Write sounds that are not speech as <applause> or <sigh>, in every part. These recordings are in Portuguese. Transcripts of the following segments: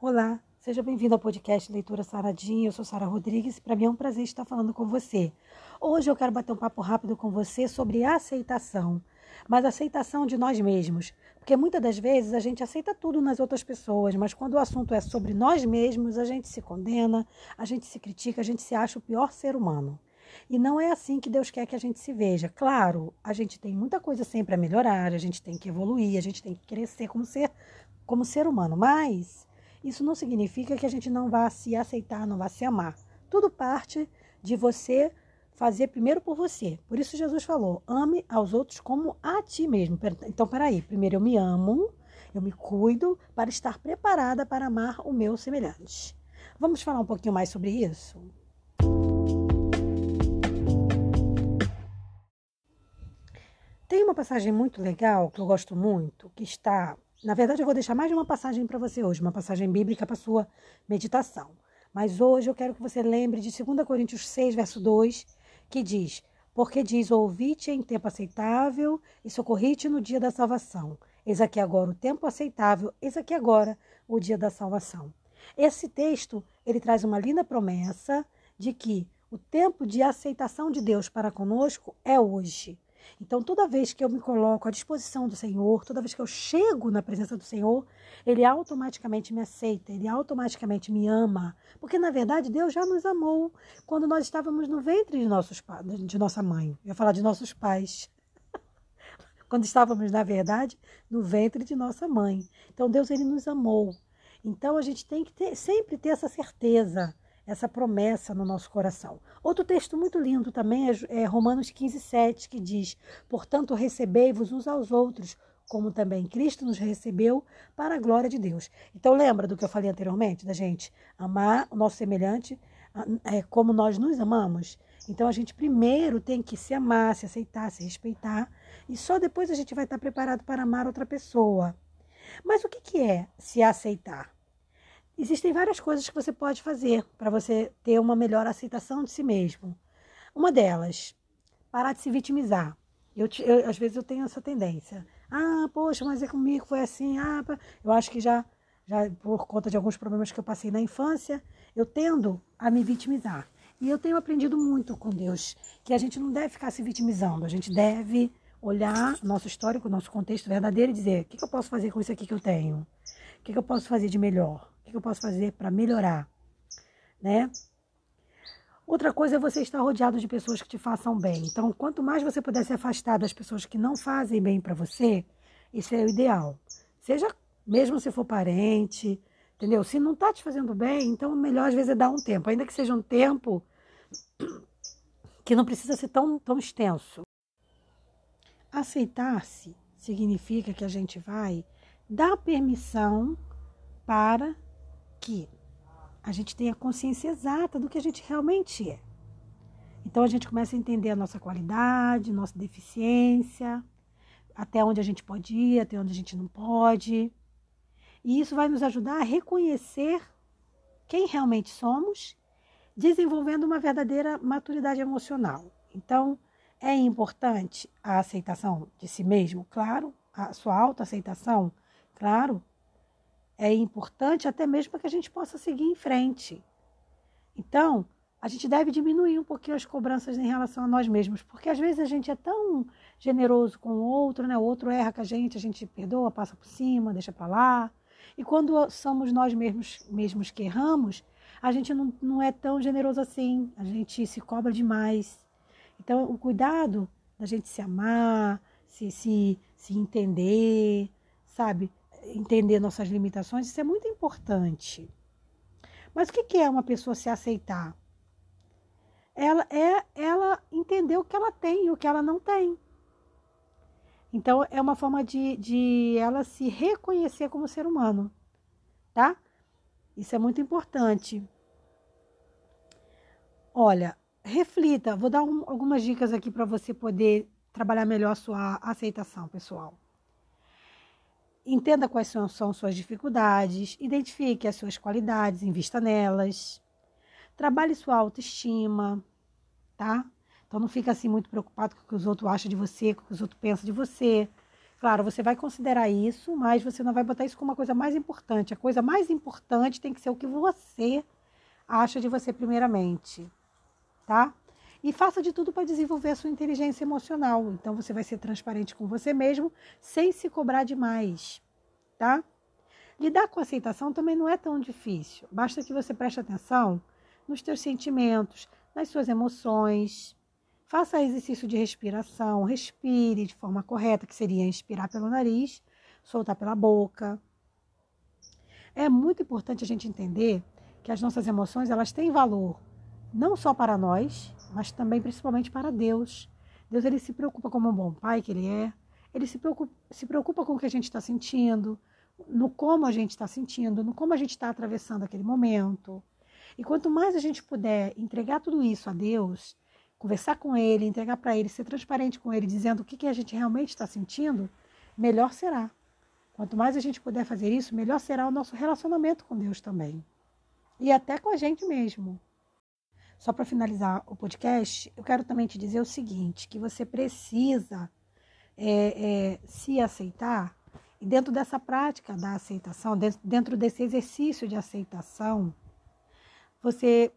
Olá, seja bem-vindo ao podcast Leitura Saradinha. Eu sou Sara Rodrigues para mim é um prazer estar falando com você. Hoje eu quero bater um papo rápido com você sobre aceitação, mas aceitação de nós mesmos. Porque muitas das vezes a gente aceita tudo nas outras pessoas, mas quando o assunto é sobre nós mesmos, a gente se condena, a gente se critica, a gente se acha o pior ser humano. E não é assim que Deus quer que a gente se veja. Claro, a gente tem muita coisa sempre a melhorar, a gente tem que evoluir, a gente tem que crescer como ser, como ser humano, mas isso não significa que a gente não vá se aceitar, não vá se amar. Tudo parte de você fazer primeiro por você. Por isso Jesus falou: ame aos outros como a ti mesmo. Então, peraí, primeiro eu me amo, eu me cuido para estar preparada para amar o meu semelhante. Vamos falar um pouquinho mais sobre isso? Tem uma passagem muito legal que eu gosto muito, que está na verdade, eu vou deixar mais de uma passagem para você hoje, uma passagem bíblica para sua meditação. Mas hoje eu quero que você lembre de 2 Coríntios 6, verso 2, que diz: Porque diz: Ouvi-te em tempo aceitável e socorri-te no dia da salvação. Eis aqui agora o tempo aceitável, eis aqui agora o dia da salvação. Esse texto, ele traz uma linda promessa de que o tempo de aceitação de Deus para conosco é hoje. Então, toda vez que eu me coloco à disposição do Senhor, toda vez que eu chego na presença do Senhor, Ele automaticamente me aceita, Ele automaticamente me ama. Porque, na verdade, Deus já nos amou quando nós estávamos no ventre de, nossos, de nossa mãe. Eu ia falar de nossos pais. <laughs> quando estávamos, na verdade, no ventre de nossa mãe. Então, Deus, Ele nos amou. Então, a gente tem que ter, sempre ter essa certeza essa promessa no nosso coração. Outro texto muito lindo também é, é Romanos 15, 7, que diz: Portanto, recebei-vos uns aos outros, como também Cristo nos recebeu para a glória de Deus. Então, lembra do que eu falei anteriormente, da gente amar o nosso semelhante é, como nós nos amamos? Então, a gente primeiro tem que se amar, se aceitar, se respeitar, e só depois a gente vai estar preparado para amar outra pessoa. Mas o que, que é se aceitar? Existem várias coisas que você pode fazer para você ter uma melhor aceitação de si mesmo. Uma delas, parar de se vitimizar. Eu, eu, às vezes eu tenho essa tendência. Ah, poxa, mas é comigo, foi assim. Ah, eu acho que já, já por conta de alguns problemas que eu passei na infância, eu tendo a me vitimizar. E eu tenho aprendido muito com Deus que a gente não deve ficar se vitimizando, a gente deve olhar nosso histórico, nosso contexto verdadeiro e dizer: o que, que eu posso fazer com isso aqui que eu tenho? O que, que eu posso fazer de melhor? Que eu posso fazer para melhorar? Né? Outra coisa é você estar rodeado de pessoas que te façam bem. Então, quanto mais você puder se afastar das pessoas que não fazem bem para você, isso é o ideal. Seja mesmo se for parente, entendeu? Se não está te fazendo bem, então melhor às vezes é dar um tempo, ainda que seja um tempo <clears throat> que não precisa ser tão, tão extenso. Aceitar-se significa que a gente vai dar permissão para que a gente tenha consciência exata do que a gente realmente é. Então a gente começa a entender a nossa qualidade, nossa deficiência, até onde a gente pode ir, até onde a gente não pode. E isso vai nos ajudar a reconhecer quem realmente somos, desenvolvendo uma verdadeira maturidade emocional. Então, é importante a aceitação de si mesmo, claro, a sua autoaceitação, claro, é importante até mesmo para que a gente possa seguir em frente. Então, a gente deve diminuir um pouquinho as cobranças em relação a nós mesmos, porque às vezes a gente é tão generoso com o outro, né? O outro erra com a gente, a gente perdoa, passa por cima, deixa para lá. E quando somos nós mesmos, mesmos que erramos, a gente não, não é tão generoso assim, a gente se cobra demais. Então, o cuidado da gente se amar, se, se, se entender, sabe? Entender nossas limitações, isso é muito importante. Mas o que é uma pessoa se aceitar? Ela é ela entender o que ela tem e o que ela não tem. Então é uma forma de, de ela se reconhecer como ser humano, tá? Isso é muito importante. Olha, reflita. Vou dar um, algumas dicas aqui para você poder trabalhar melhor a sua aceitação, pessoal. Entenda quais são, são suas dificuldades, identifique as suas qualidades, invista nelas. Trabalhe sua autoestima, tá? Então não fica assim muito preocupado com o que os outros acham de você, com o que os outros pensam de você. Claro, você vai considerar isso, mas você não vai botar isso como uma coisa mais importante. A coisa mais importante tem que ser o que você acha de você primeiramente, tá? E faça de tudo para desenvolver a sua inteligência emocional. Então você vai ser transparente com você mesmo, sem se cobrar demais, tá? Lidar com aceitação também não é tão difícil. Basta que você preste atenção nos seus sentimentos, nas suas emoções, Faça exercício de respiração, respire de forma correta, que seria inspirar pelo nariz, soltar pela boca. É muito importante a gente entender que as nossas emoções elas têm valor não só para nós, mas também principalmente para Deus. Deus ele se preocupa como um bom pai que ele é. Ele se preocupa, se preocupa com o que a gente está sentindo, no como a gente está sentindo, no como a gente está atravessando aquele momento. E quanto mais a gente puder entregar tudo isso a Deus, conversar com ele, entregar para ele, ser transparente com ele, dizendo o que, que a gente realmente está sentindo, melhor será. Quanto mais a gente puder fazer isso, melhor será o nosso relacionamento com Deus também. E até com a gente mesmo. Só para finalizar o podcast, eu quero também te dizer o seguinte: que você precisa é, é, se aceitar, e dentro dessa prática da aceitação, dentro desse exercício de aceitação, você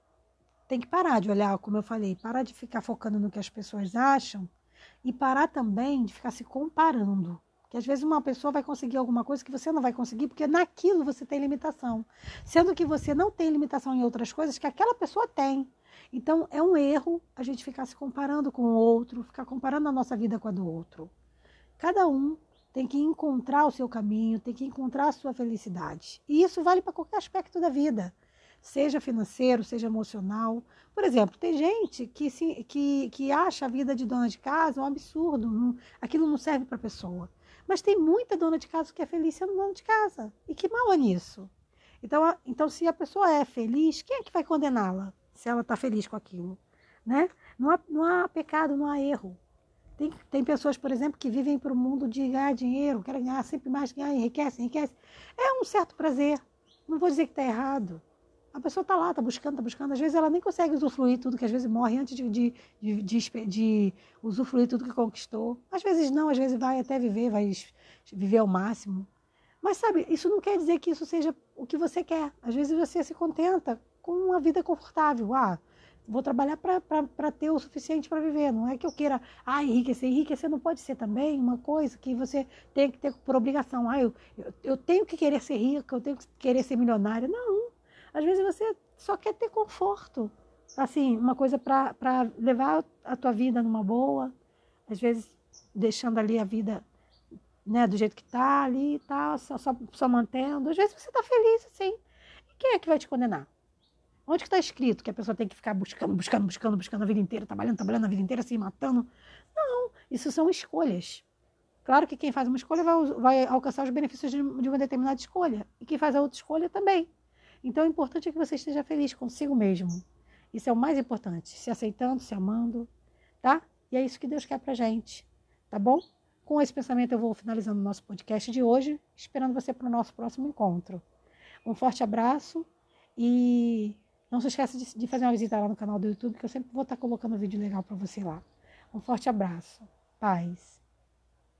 tem que parar de olhar, como eu falei, parar de ficar focando no que as pessoas acham e parar também de ficar se comparando. Que às vezes uma pessoa vai conseguir alguma coisa que você não vai conseguir, porque naquilo você tem limitação. Sendo que você não tem limitação em outras coisas que aquela pessoa tem. Então é um erro a gente ficar se comparando com o outro, ficar comparando a nossa vida com a do outro. Cada um tem que encontrar o seu caminho, tem que encontrar a sua felicidade. E isso vale para qualquer aspecto da vida seja financeiro, seja emocional. Por exemplo, tem gente que, se, que, que acha a vida de dona de casa um absurdo, não, aquilo não serve para a pessoa. Mas tem muita dona de casa que é feliz sendo dona de casa. E que mal é nisso? Então, então se a pessoa é feliz, quem é que vai condená-la se ela está feliz com aquilo? Né? Não, há, não há pecado, não há erro. Tem, tem pessoas, por exemplo, que vivem para o mundo de ganhar dinheiro, querem ganhar sempre mais, ganhar, enriquece, enriquece. É um certo prazer. Não vou dizer que está errado. A pessoa está lá, está buscando, está buscando. Às vezes ela nem consegue usufruir tudo, que às vezes morre antes de, de, de, de, usufruir tudo que conquistou. Às vezes não, às vezes vai até viver, vai viver ao máximo. Mas sabe, isso não quer dizer que isso seja o que você quer. Às vezes você se contenta com uma vida confortável. Ah, vou trabalhar para ter o suficiente para viver. Não é que eu queira ah, enriquecer. Enriquecer não pode ser também uma coisa que você tem que ter por obrigação. Ah, eu, eu, eu tenho que querer ser rico, eu tenho que querer ser milionário. Não, às vezes você só quer ter conforto. Assim, uma coisa para levar a tua vida numa boa. Às vezes deixando ali a vida né, do jeito que está ali e tal, só, só, mantendo. Às vezes você está feliz assim. E quem é que vai te condenar? Onde que está escrito que a pessoa tem que ficar buscando, buscando, buscando, buscando a vida inteira, trabalhando, trabalhando a vida inteira, se matando? Não, isso são escolhas. Claro que quem faz uma escolha vai, vai alcançar os benefícios de, de uma determinada escolha. E quem faz a outra escolha também. Então, o importante é que você esteja feliz consigo mesmo. Isso é o mais importante. Se aceitando, se amando, tá? E é isso que Deus quer pra gente, tá bom? Com esse pensamento, eu vou finalizando o nosso podcast de hoje, esperando você para o nosso próximo encontro. Um forte abraço e não se esqueça de, de fazer uma visita lá no canal do YouTube, que eu sempre vou estar colocando vídeo legal para você lá. Um forte abraço. Paz.